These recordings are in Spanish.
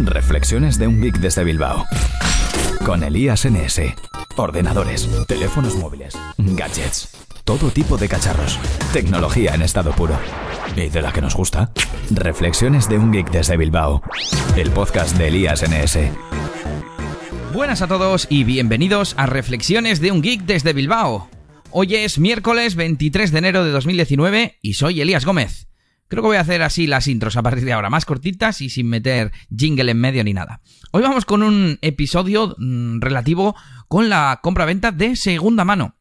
Reflexiones de un geek desde Bilbao. Con Elías NS. Ordenadores, teléfonos móviles, gadgets, todo tipo de cacharros. Tecnología en estado puro. ¿Y de la que nos gusta? Reflexiones de un geek desde Bilbao. El podcast de Elías NS. Buenas a todos y bienvenidos a Reflexiones de un geek desde Bilbao. Hoy es miércoles 23 de enero de 2019 y soy Elías Gómez. Creo que voy a hacer así las intros a partir de ahora, más cortitas y sin meter jingle en medio ni nada. Hoy vamos con un episodio mm, relativo con la compra-venta de segunda mano.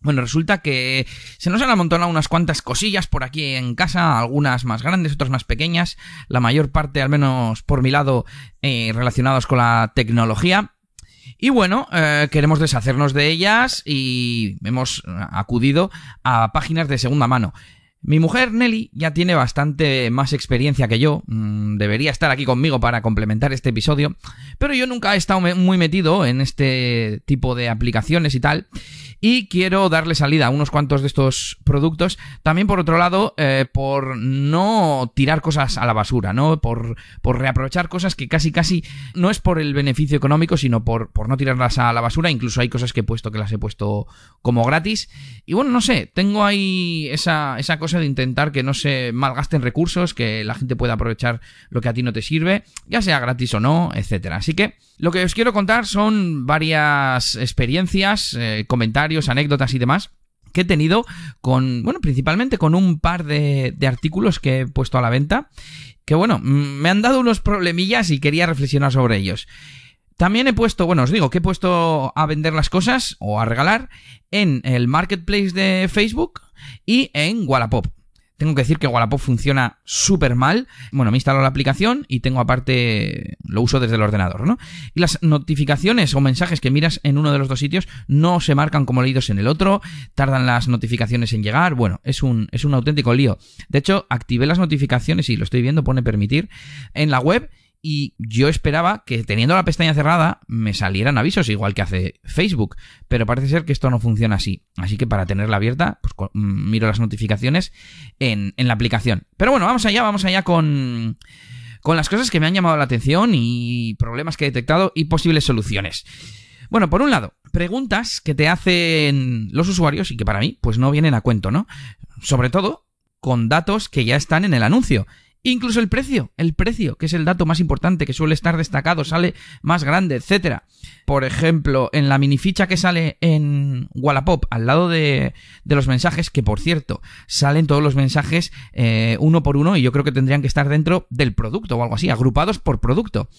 Bueno, resulta que se nos han amontonado unas cuantas cosillas por aquí en casa, algunas más grandes, otras más pequeñas, la mayor parte, al menos por mi lado, eh, relacionados con la tecnología. Y bueno, eh, queremos deshacernos de ellas y hemos acudido a páginas de segunda mano. Mi mujer Nelly ya tiene bastante más experiencia que yo, mm, debería estar aquí conmigo para complementar este episodio, pero yo nunca he estado muy metido en este tipo de aplicaciones y tal, y quiero darle salida a unos cuantos de estos productos. También, por otro lado, eh, por no tirar cosas a la basura, ¿no? Por, por reaprovechar cosas que casi casi no es por el beneficio económico, sino por, por no tirarlas a la basura. Incluso hay cosas que he puesto que las he puesto como gratis. Y bueno, no sé, tengo ahí esa, esa cosa de intentar que no se malgasten recursos, que la gente pueda aprovechar lo que a ti no te sirve, ya sea gratis o no, etcétera. Así que lo que os quiero contar son varias experiencias, eh, comentarios, anécdotas y demás que he tenido con, bueno, principalmente con un par de, de, artículos que he puesto a la venta, que bueno, me han dado unos problemillas y quería reflexionar sobre ellos. También he puesto, bueno, os digo que he puesto a vender las cosas o a regalar en el marketplace de Facebook y en Wallapop. Tengo que decir que Wallapop funciona súper mal. Bueno, me instalo la aplicación y tengo aparte, lo uso desde el ordenador, ¿no? Y las notificaciones o mensajes que miras en uno de los dos sitios no se marcan como leídos en el otro, tardan las notificaciones en llegar, bueno, es un, es un auténtico lío. De hecho, activé las notificaciones y lo estoy viendo, pone permitir, en la web y yo esperaba que teniendo la pestaña cerrada me salieran avisos igual que hace Facebook, pero parece ser que esto no funciona así. Así que para tenerla abierta, pues mm, miro las notificaciones en, en la aplicación. Pero bueno, vamos allá, vamos allá con, con las cosas que me han llamado la atención y problemas que he detectado y posibles soluciones. Bueno, por un lado, preguntas que te hacen los usuarios y que para mí pues no vienen a cuento, ¿no? Sobre todo con datos que ya están en el anuncio Incluso el precio, el precio, que es el dato más importante, que suele estar destacado, sale más grande, etcétera. Por ejemplo, en la minificha que sale en Wallapop, al lado de, los mensajes, que por cierto, salen todos los mensajes eh, uno por uno y yo creo que tendrían que estar dentro del producto o algo así, agrupados por producto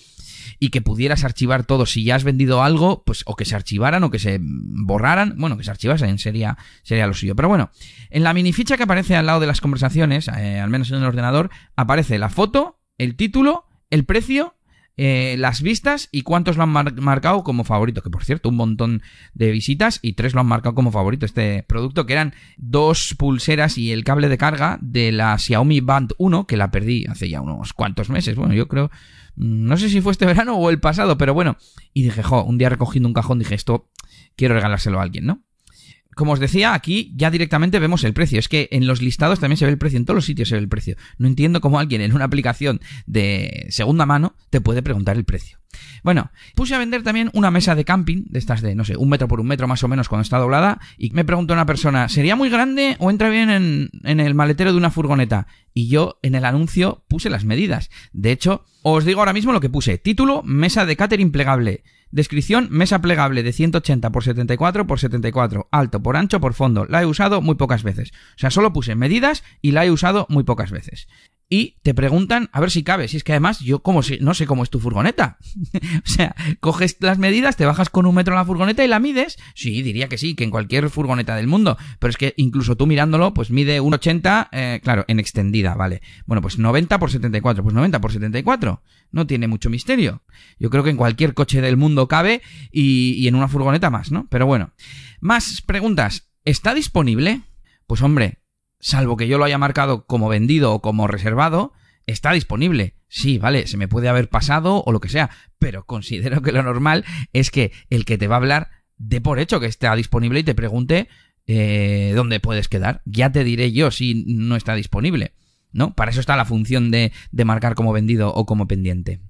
y que pudieras archivar todo. Si ya has vendido algo, pues o que se archivaran o que se borraran. Bueno, que se archivasen sería, sería lo suyo. Pero bueno, en la minificha que aparece al lado de las conversaciones, eh, al menos en el ordenador, aparece la foto, el título, el precio eh, las vistas y cuántos lo han marcado como favorito. Que por cierto, un montón de visitas y tres lo han marcado como favorito. Este producto que eran dos pulseras y el cable de carga de la Xiaomi Band 1, que la perdí hace ya unos cuantos meses. Bueno, yo creo no sé si fue este verano o el pasado, pero bueno. Y dije, jo, un día recogiendo un cajón dije, esto quiero regalárselo a alguien, ¿no? Como os decía, aquí ya directamente vemos el precio. Es que en los listados también se ve el precio, en todos los sitios se ve el precio. No entiendo cómo alguien en una aplicación de segunda mano te puede preguntar el precio. Bueno, puse a vender también una mesa de camping, de estas de, no sé, un metro por un metro más o menos cuando está doblada, y me preguntó una persona, ¿sería muy grande o entra bien en, el maletero de una furgoneta? Y yo en el anuncio puse las medidas. De hecho, os digo ahora mismo lo que puse. Título, mesa de catering plegable. Descripción, mesa plegable de 180 por 74 por 74, alto por ancho por fondo. La he usado muy pocas veces. O sea, solo puse medidas y la he usado muy pocas veces y te preguntan a ver si cabe. Si es que además yo como si, no sé cómo es tu furgoneta. o sea, coges las medidas, te bajas con un metro en la furgoneta y la mides. Sí, diría que sí, que en cualquier furgoneta del mundo. Pero es que incluso tú mirándolo, pues mide 1,80, eh, claro, en extendida, ¿vale? Bueno, pues 90 por 74, pues 90 por 74. No tiene mucho misterio. Yo creo que en cualquier coche del mundo cabe y, y en una furgoneta más, ¿no? Pero bueno. Más preguntas. ¿Está disponible? Pues hombre, salvo que yo lo haya marcado como vendido o como reservado, está disponible. Sí, vale, se me puede haber pasado o lo que sea, pero considero que lo normal es que el que te va a hablar dé por hecho que está disponible y te pregunte eh, dónde puedes quedar. Ya te diré yo si no está disponible, ¿no? Para eso está la función de, de marcar como vendido o como pendiente.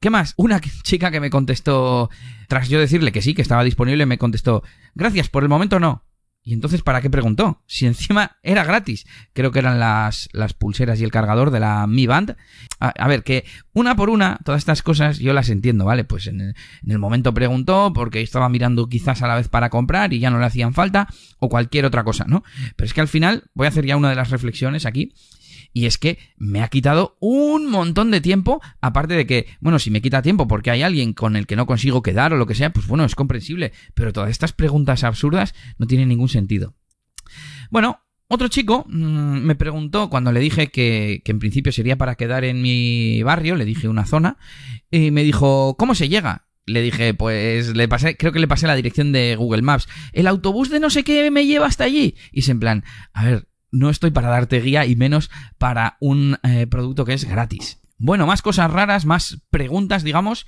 ¿Qué más? Una chica que me contestó, tras yo decirle que sí, que estaba disponible, me contestó, gracias, por el momento no. Y entonces, ¿para qué preguntó? Si encima era gratis. Creo que eran las, las pulseras y el cargador de la Mi Band. A, ver, que una por una, todas estas cosas yo las entiendo, ¿vale? Pues en el, en el, momento preguntó porque estaba mirando quizás a la vez para comprar y ya no le hacían falta o cualquier otra cosa, ¿no? Pero es que al final voy a hacer ya una de las reflexiones aquí y es que me ha quitado un montón de tiempo, aparte de que, bueno, si me quita tiempo porque hay alguien con el que no consigo quedar o lo que sea, pues bueno, es comprensible, pero todas estas preguntas absurdas no tienen ningún sentido. Bueno, otro chico mmm, me preguntó cuando le dije que, que, en principio sería para quedar en mi barrio, le dije una zona, y me dijo, ¿cómo se llega? Le dije, pues le pasé, creo que le pasé la dirección de Google Maps. El autobús de no sé qué me lleva hasta allí. Y es en plan, a ver, no estoy para darte guía y menos para un eh, producto que es gratis. Bueno, más cosas raras, más preguntas, digamos.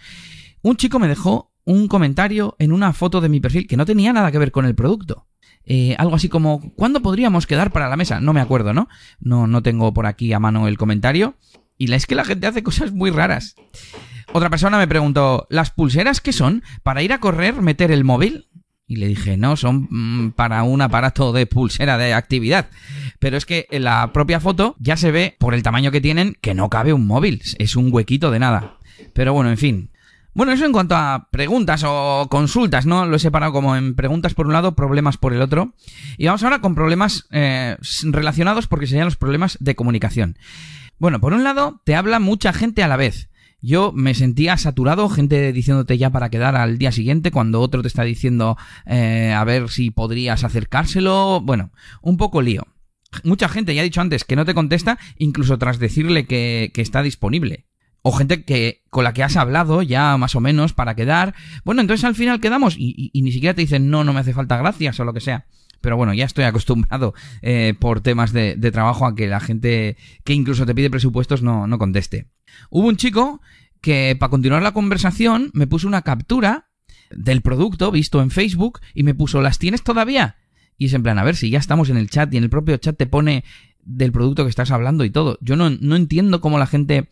Un chico me dejó un comentario en una foto de mi perfil que no tenía nada que ver con el producto. Eh, algo así como, ¿cuándo podríamos quedar para la mesa? No me acuerdo, ¿no? No, no tengo por aquí a mano el comentario. Y es que la gente hace cosas muy raras. Otra persona me preguntó, ¿las pulseras qué son? ¿Para ir a correr, meter el móvil? Y le dije, no, son mm, para un aparato de pulsera de actividad. Pero es que en la propia foto ya se ve, por el tamaño que tienen, que no cabe un móvil. Es un huequito de nada. Pero bueno, en fin. Bueno, eso en cuanto a preguntas o consultas, ¿no? Lo he separado como en preguntas por un lado, problemas por el otro. Y vamos ahora con problemas eh, relacionados porque serían los problemas de comunicación. Bueno, por un lado, te habla mucha gente a la vez. Yo me sentía saturado, gente diciéndote ya para quedar al día siguiente, cuando otro te está diciendo eh, a ver si podrías acercárselo. Bueno, un poco lío. Mucha gente, ya he dicho antes, que no te contesta, incluso tras decirle que, que está disponible. O gente que con la que has hablado ya más o menos para quedar. Bueno, entonces al final quedamos y, y, y ni siquiera te dicen no, no me hace falta gracias o lo que sea pero bueno, ya estoy acostumbrado eh, por temas de, de, trabajo a que la gente que incluso te pide presupuestos no, no conteste. Hubo un chico que para continuar la conversación me puso una captura del producto visto en Facebook y me puso, ¿las tienes todavía? Y es en plan, a ver si ya estamos en el chat y en el propio chat te pone del producto que estás hablando y todo. Yo no, no entiendo cómo la gente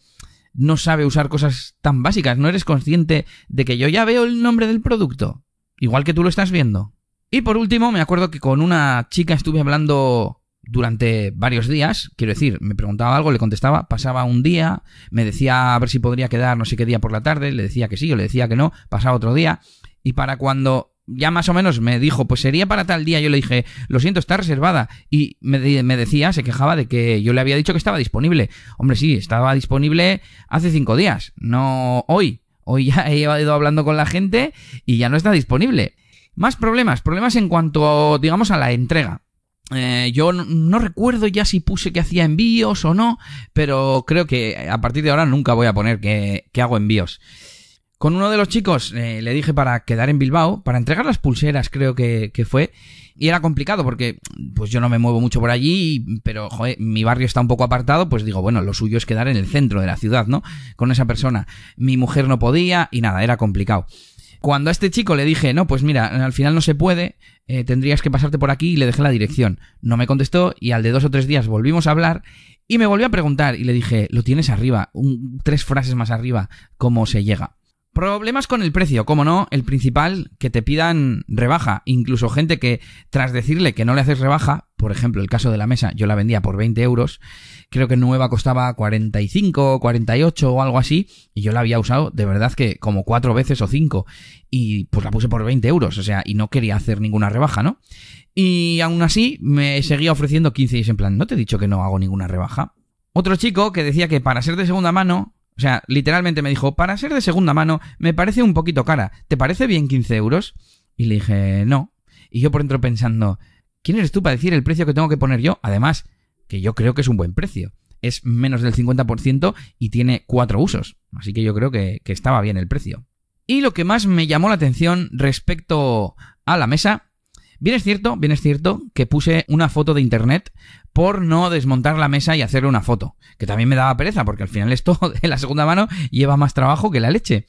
no sabe usar cosas tan básicas. ¿No eres consciente de que yo ya veo el nombre del producto? Igual que tú lo estás viendo. Y por último, me acuerdo que con una chica estuve hablando durante varios días, quiero decir, me preguntaba algo, le contestaba, pasaba un día, me decía a ver si podría quedar no sé qué día por la tarde, le decía que sí, o le decía que no, pasaba otro día, y para cuando ya más o menos me dijo, pues sería para tal día, yo le dije, lo siento, está reservada, y me, me decía, se quejaba de que yo le había dicho que estaba disponible. Hombre, sí, estaba disponible hace cinco días, no hoy. Hoy ya he ido hablando con la gente y ya no está disponible. Más problemas, problemas en cuanto, digamos, a la entrega. Eh, yo no, recuerdo ya si puse que hacía envíos o no, pero creo que a partir de ahora nunca voy a poner que, que hago envíos. Con uno de los chicos eh, le dije para quedar en Bilbao, para entregar las pulseras creo que, que, fue, y era complicado porque pues yo no me muevo mucho por allí, pero joder, mi barrio está un poco apartado, pues digo, bueno, lo suyo es quedar en el centro de la ciudad, ¿no? Con esa persona. Mi mujer no podía y nada, era complicado. Cuando a este chico le dije, no, pues mira, al final no se puede, eh, tendrías que pasarte por aquí y le dejé la dirección. No me contestó y al de dos o tres días volvimos a hablar y me volvió a preguntar y le dije, lo tienes arriba, tres frases más arriba, ¿cómo se llega? Problemas con el precio, como no, el principal, que te pidan rebaja. Incluso gente que, tras decirle que no le haces rebaja, por ejemplo, el caso de la mesa, yo la vendía por 20 euros, creo que nueva costaba 45, 48 o algo así, y yo la había usado de verdad que como cuatro veces o cinco, y pues la puse por 20 euros, o sea, y no quería hacer ninguna rebaja, ¿no? Y aún así me seguía ofreciendo 15 y es en plan, ¿no te he dicho que no hago ninguna rebaja? Otro chico que decía que para ser de segunda mano o sea, literalmente me dijo, para ser de segunda mano me parece un poquito cara. ¿Te parece bien 15 euros? Y le dije, no. Y yo por dentro pensando, ¿quién eres tú para decir el precio que tengo que poner yo? Además, que yo creo que es un buen precio. Es menos del 50% y tiene cuatro usos. Así que yo creo que, que estaba bien el precio. Y lo que más me llamó la atención respecto a la mesa Bien es cierto, bien es cierto que puse una foto de internet por no desmontar la mesa y hacerle una foto. Que también me daba pereza, porque al final esto de la segunda mano lleva más trabajo que la leche.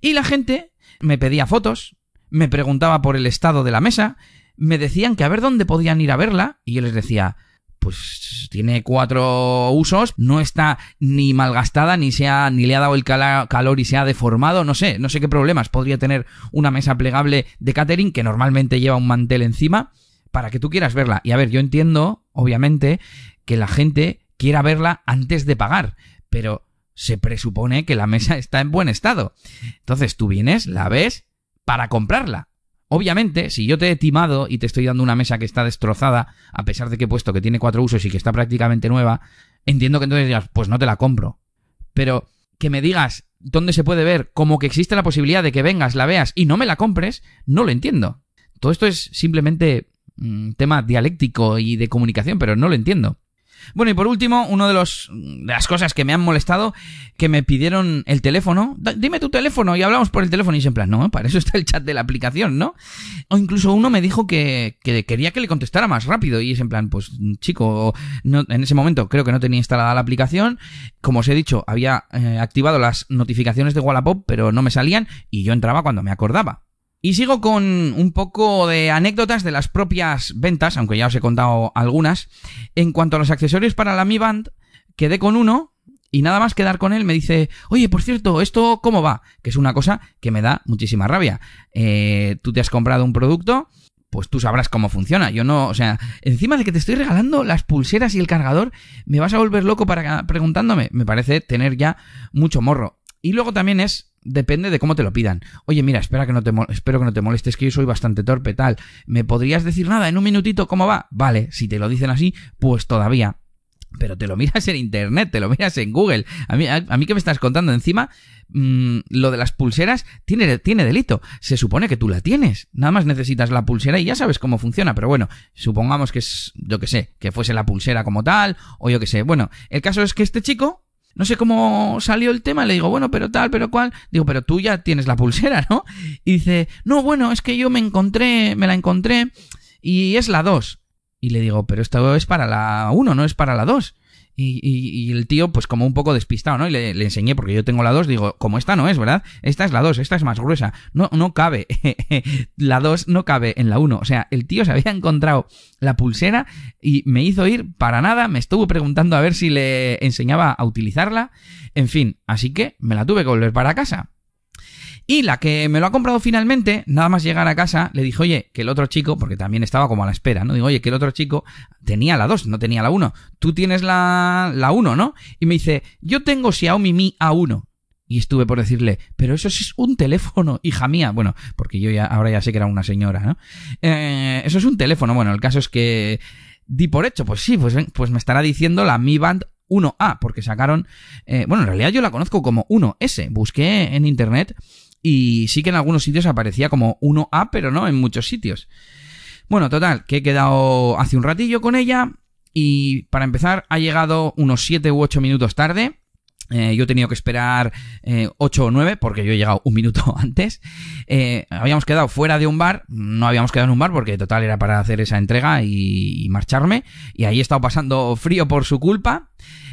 Y la gente me pedía fotos, me preguntaba por el estado de la mesa, me decían que a ver dónde podían ir a verla, y yo les decía, pues tiene cuatro usos, no está ni malgastada, ni se ha, ni le ha dado el calor y se ha deformado, no sé, no sé qué problemas podría tener una mesa plegable de catering que normalmente lleva un mantel encima para que tú quieras verla. Y a ver, yo entiendo, obviamente, que la gente quiera verla antes de pagar, pero se presupone que la mesa está en buen estado. Entonces tú vienes, la ves para comprarla. Obviamente, si yo te he timado y te estoy dando una mesa que está destrozada, a pesar de que he puesto que tiene cuatro usos y que está prácticamente nueva, entiendo que entonces digas, pues no te la compro. Pero que me digas dónde se puede ver, como que existe la posibilidad de que vengas, la veas y no me la compres, no lo entiendo. Todo esto es simplemente mm, tema dialéctico y de comunicación, pero no lo entiendo. Bueno, y por último, uno de los de las cosas que me han molestado, que me pidieron el teléfono. Dime tu teléfono y hablamos por el teléfono. Y es en plan, no, para eso está el chat de la aplicación, ¿no? O incluso uno me dijo que, quería que le contestara más rápido. Y es en plan, pues chico, en ese momento creo que no tenía instalada la aplicación. Como os he dicho, había eh, activado las notificaciones de Wallapop, pero no me salían y yo entraba cuando me acordaba. Y sigo con un poco de anécdotas de las propias ventas, aunque ya os he contado algunas. En cuanto a los accesorios para la Mi Band, quedé con uno y nada más quedar con él me dice, oye, por cierto, ¿esto cómo va? Que es una cosa que me da muchísima rabia. Eh, tú te has comprado un producto, pues tú sabrás cómo funciona. Yo no, o sea, encima de que te estoy regalando las pulseras y el cargador, me vas a volver loco para preguntándome. Me parece tener ya mucho morro. Y luego también es depende de cómo te lo pidan. Oye, mira, espera que no te espero que no te molestes, que yo soy bastante torpe, tal. ¿Me podrías decir nada en un minutito cómo va? Vale, si te lo dicen así, pues todavía. Pero te lo miras en internet, te lo miras en Google. A mí, a, mí que me estás contando encima, mm, lo de las pulseras tiene, tiene delito. Se supone que tú la tienes. Nada más necesitas la pulsera y ya sabes cómo funciona. Pero bueno, supongamos que es, yo que sé, que fuese la pulsera como tal, o yo que sé. Bueno, el caso es que este chico no sé cómo salió el tema, le digo, bueno, pero tal, pero cual. Digo, pero tú ya tienes la pulsera, ¿no? Y dice, no, bueno, es que yo me encontré, me la encontré y es la 2. Y le digo, pero esto es para la 1, no es para la 2. Y, el tío, pues como un poco despistado, ¿no? Y le, enseñé, porque yo tengo la 2, digo, como esta no es, ¿verdad? Esta es la 2, esta es más gruesa. No, no cabe. la 2 no cabe en la 1. O sea, el tío se había encontrado la pulsera y me hizo ir para nada. Me estuvo preguntando a ver si le enseñaba a utilizarla. En fin, así que me la tuve que volver para casa. Y la que me lo ha comprado finalmente, nada más llegar a casa, le dije, oye, que el otro chico, porque también estaba como a la espera, ¿no? Digo, oye, que el otro chico tenía la 2, no tenía la 1. Tú tienes la, la 1, ¿no? Y me dice, yo tengo Xiaomi Mi A1. Y estuve por decirle, pero eso es un teléfono, hija mía. Bueno, porque yo ya, ahora ya sé que era una señora, ¿no? Eh, eso es un teléfono. Bueno, el caso es que di por hecho, pues sí, pues, pues me estará diciendo la Mi Band 1A, porque sacaron, eh, bueno, en realidad yo la conozco como 1S. Busqué en internet y sí que en algunos sitios aparecía como 1A, pero no en muchos sitios. Bueno, total, que he quedado hace un ratillo con ella y para empezar ha llegado unos 7 u 8 minutos tarde. Eh, yo he tenido que esperar eh, 8 o 9 porque yo he llegado un minuto antes. Eh, habíamos quedado fuera de un bar, no habíamos quedado en un bar porque total era para hacer esa entrega y, y marcharme. Y ahí he estado pasando frío por su culpa.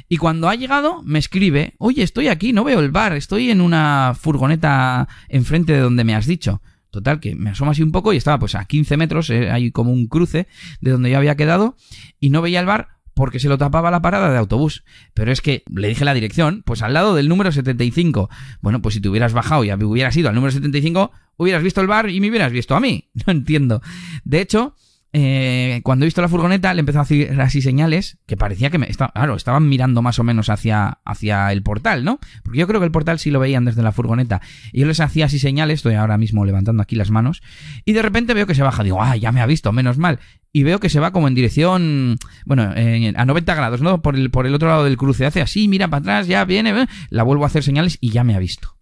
Y cuando ha llegado, me escribe, oye, estoy aquí, no veo el bar, estoy en una furgoneta enfrente de donde me has dicho. Total, que me asoma así un poco y estaba pues a 15 metros, eh, hay como un cruce de donde yo había quedado, y no veía el bar porque se lo tapaba la parada de autobús. Pero es que le dije la dirección, pues al lado del número 75. Bueno, pues si te hubieras bajado y hubieras ido al número 75, hubieras visto el bar y me hubieras visto a mí. No entiendo. De hecho, eh, cuando he visto la furgoneta le empezó a hacer así señales que parecía que me estaba, claro, estaban mirando más o menos hacia, hacia el portal, ¿no? Porque yo creo que el portal sí lo veían desde la furgoneta. Y yo les hacía así señales, estoy ahora mismo levantando aquí las manos, y de repente veo que se baja, digo, ah, ya me ha visto, menos mal. Y veo que se va como en dirección, bueno, a 90 grados, ¿no? Por el, por el otro lado del cruce. Hace así, mira para atrás, ya viene, la vuelvo a hacer señales y ya me ha visto.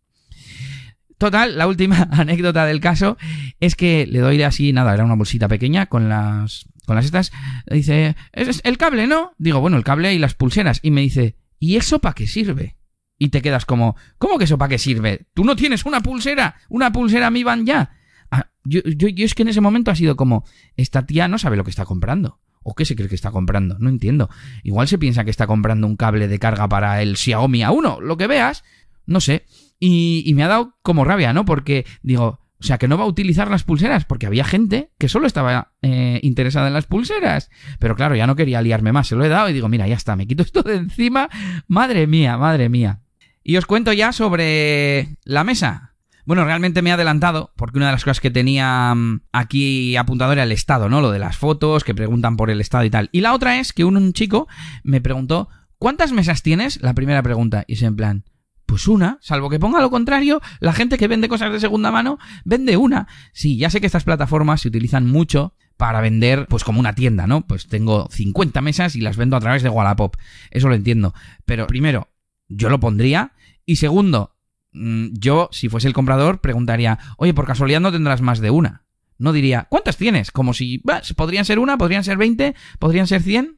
Total, la última anécdota del caso es que le doy así, nada, era una bolsita pequeña con las con las estas. Dice, es el cable, ¿no? Digo, bueno, el cable y las pulseras. Y me dice, ¿y eso para qué sirve? Y te quedas como, ¿cómo que eso para qué sirve? ¿Tú no tienes una pulsera? ¿Una pulsera mi van ya? Ah, yo, yo, yo es que en ese momento ha sido como, esta tía no sabe lo que está comprando. ¿O qué se cree que está comprando? No entiendo. Igual se piensa que está comprando un cable de carga para el Xiaomi A1, lo que veas. No sé. Y, me ha dado como rabia, ¿no? Porque digo, O sea, que no va a utilizar las pulseras, porque había gente que solo estaba eh, interesada en las pulseras. Pero claro, ya no quería liarme más, se lo he dado y digo, mira, ya está, me quito esto de encima. Madre mía, madre mía. Y os cuento ya sobre la mesa. Bueno, realmente me he adelantado, porque una de las cosas que tenía mm, aquí apuntado era el estado, ¿no? Lo de las fotos, que preguntan por el estado y tal. Y la otra es que un, chico me preguntó, ¿cuántas mesas tienes? La primera pregunta. Y es en plan, pues una, salvo que ponga lo contrario, la gente que vende cosas de segunda mano vende una. Sí, ya sé que estas plataformas se utilizan mucho para vender, pues como una tienda, ¿no? Pues tengo 50 mesas y las vendo a través de Wallapop. Eso lo entiendo. Pero primero, yo lo pondría. Y segundo, Mm, yo, si fuese el comprador, preguntaría, oye, por casualidad no tendrás más de una. No diría, ¿cuántas tienes? Como si, podrían ser una, podrían ser 20, podrían ser 100.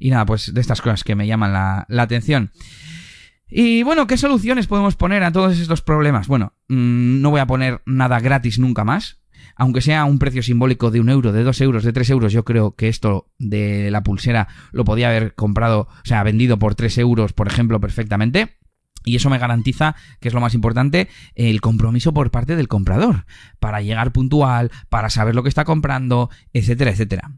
Y nada, pues de estas cosas que me llaman la, atención. Y bueno, ¿qué soluciones podemos poner a todos estos problemas? Bueno, mm, no voy a poner nada gratis nunca más. Aunque sea un precio simbólico de un euro, de dos euros, de tres euros, yo creo que esto de la pulsera lo podía haber comprado, o sea, vendido por tres euros, por ejemplo, perfectamente. Y eso me garantiza, que es lo más importante, el compromiso por parte del comprador, para llegar puntual, para saber lo que está comprando, etcétera, etcétera.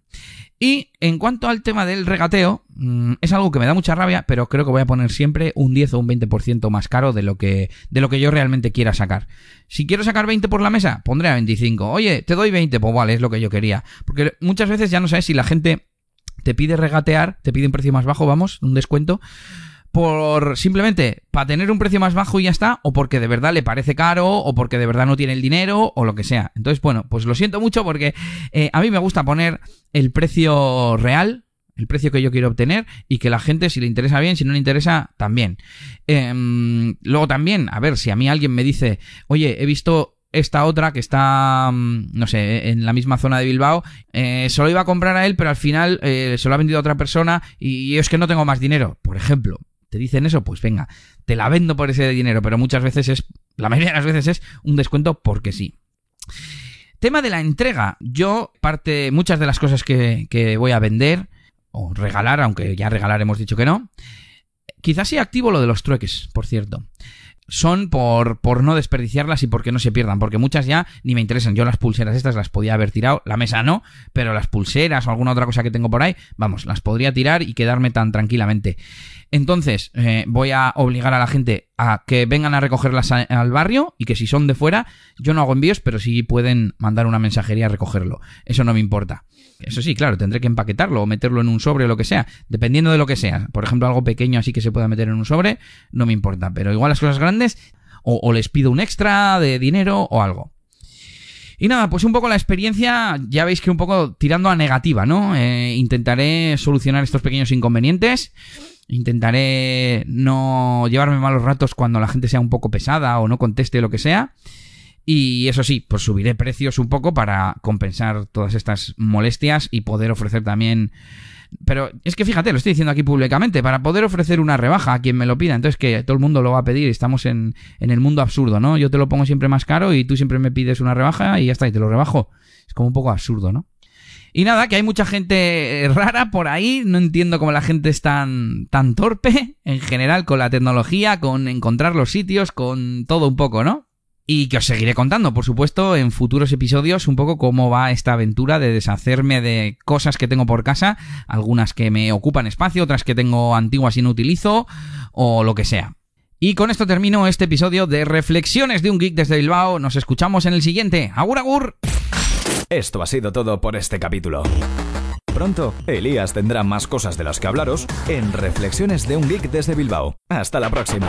Y en cuanto al tema del regateo, mm, es algo que me da mucha rabia, pero creo que voy a poner siempre un 10 o un 20% más caro de lo que de lo que yo realmente quiera sacar. Si quiero sacar 20 por la mesa, pondré a 25. Oye, te doy 20, pues vale, es lo que yo quería. Porque muchas veces ya no sabes si la gente te pide regatear, te pide un precio más bajo, vamos, un descuento por simplemente para tener un precio más bajo y ya está, o porque de verdad le parece caro, o porque de verdad no tiene el dinero, o lo que sea. Entonces, bueno, pues lo siento mucho porque eh, a mí me gusta poner el precio real, el precio que yo quiero obtener, y que la gente, si le interesa bien, si no le interesa, también. Em, luego también, a ver, si a mí alguien me dice, oye, he visto esta otra que está, mm, no sé, en la misma zona de Bilbao, eh, solo iba a comprar a él, pero al final eh, se lo ha vendido a otra persona y es que no tengo más dinero, por ejemplo te dicen eso, pues venga, te la vendo por ese dinero, pero muchas veces es, la mayoría de las veces es un descuento porque sí. Tema de la entrega. Yo, parte, muchas de las cosas que, que voy a vender, o regalar, aunque ya regalar hemos dicho que no, quizás sí activo lo de los trueques, por cierto son por, por no desperdiciarlas y porque no se pierdan, porque muchas ya ni me interesan. Yo las pulseras estas las podía haber tirado, la mesa no, pero las pulseras o alguna otra cosa que tengo por ahí, vamos, las podría tirar y quedarme tan tranquilamente. Entonces, eh, voy a obligar a la gente a que vengan a recogerlas al barrio y que si son de fuera, yo no hago envíos, pero sí pueden mandar una mensajería a recogerlo. Eso no me importa. Eso sí, claro, tendré que empaquetarlo o meterlo en un sobre o lo que sea, dependiendo de lo que sea. Por ejemplo, algo pequeño así que se pueda meter en un sobre, no me importa. Pero igual las cosas grandes, o, les pido un extra de dinero o algo. Y nada, pues un poco la experiencia, ya veis que un poco tirando a negativa, ¿no? Eh, intentaré solucionar estos pequeños inconvenientes. Intentaré no llevarme malos ratos cuando la gente sea un poco pesada o no conteste lo que sea. Y eso sí, pues subiré precios un poco para compensar todas estas molestias y poder ofrecer también... Pero es que fíjate, lo estoy diciendo aquí públicamente, para poder ofrecer una rebaja a quien me lo pida, entonces que todo el mundo lo va a pedir, estamos en, en el mundo absurdo, ¿no? Yo te lo pongo siempre más caro y tú siempre me pides una rebaja y ya está, y te lo rebajo. Es como un poco absurdo, ¿no? Y nada, que hay mucha gente rara por ahí, no entiendo cómo la gente es tan, tan torpe en general con la tecnología, con encontrar los sitios, con todo un poco, ¿no? Y que os seguiré contando, por supuesto, en futuros episodios un poco cómo va esta aventura de deshacerme de cosas que tengo por casa, algunas que me ocupan espacio, otras que tengo antiguas y no utilizo, o lo que sea. Y con esto termino este episodio de Reflexiones de un Geek desde Bilbao. Nos escuchamos en el siguiente. ¡Agur, agur! Esto ha sido todo por este capítulo. Pronto, Elías tendrá más cosas de las que hablaros en Reflexiones de un Geek desde Bilbao. Hasta la próxima.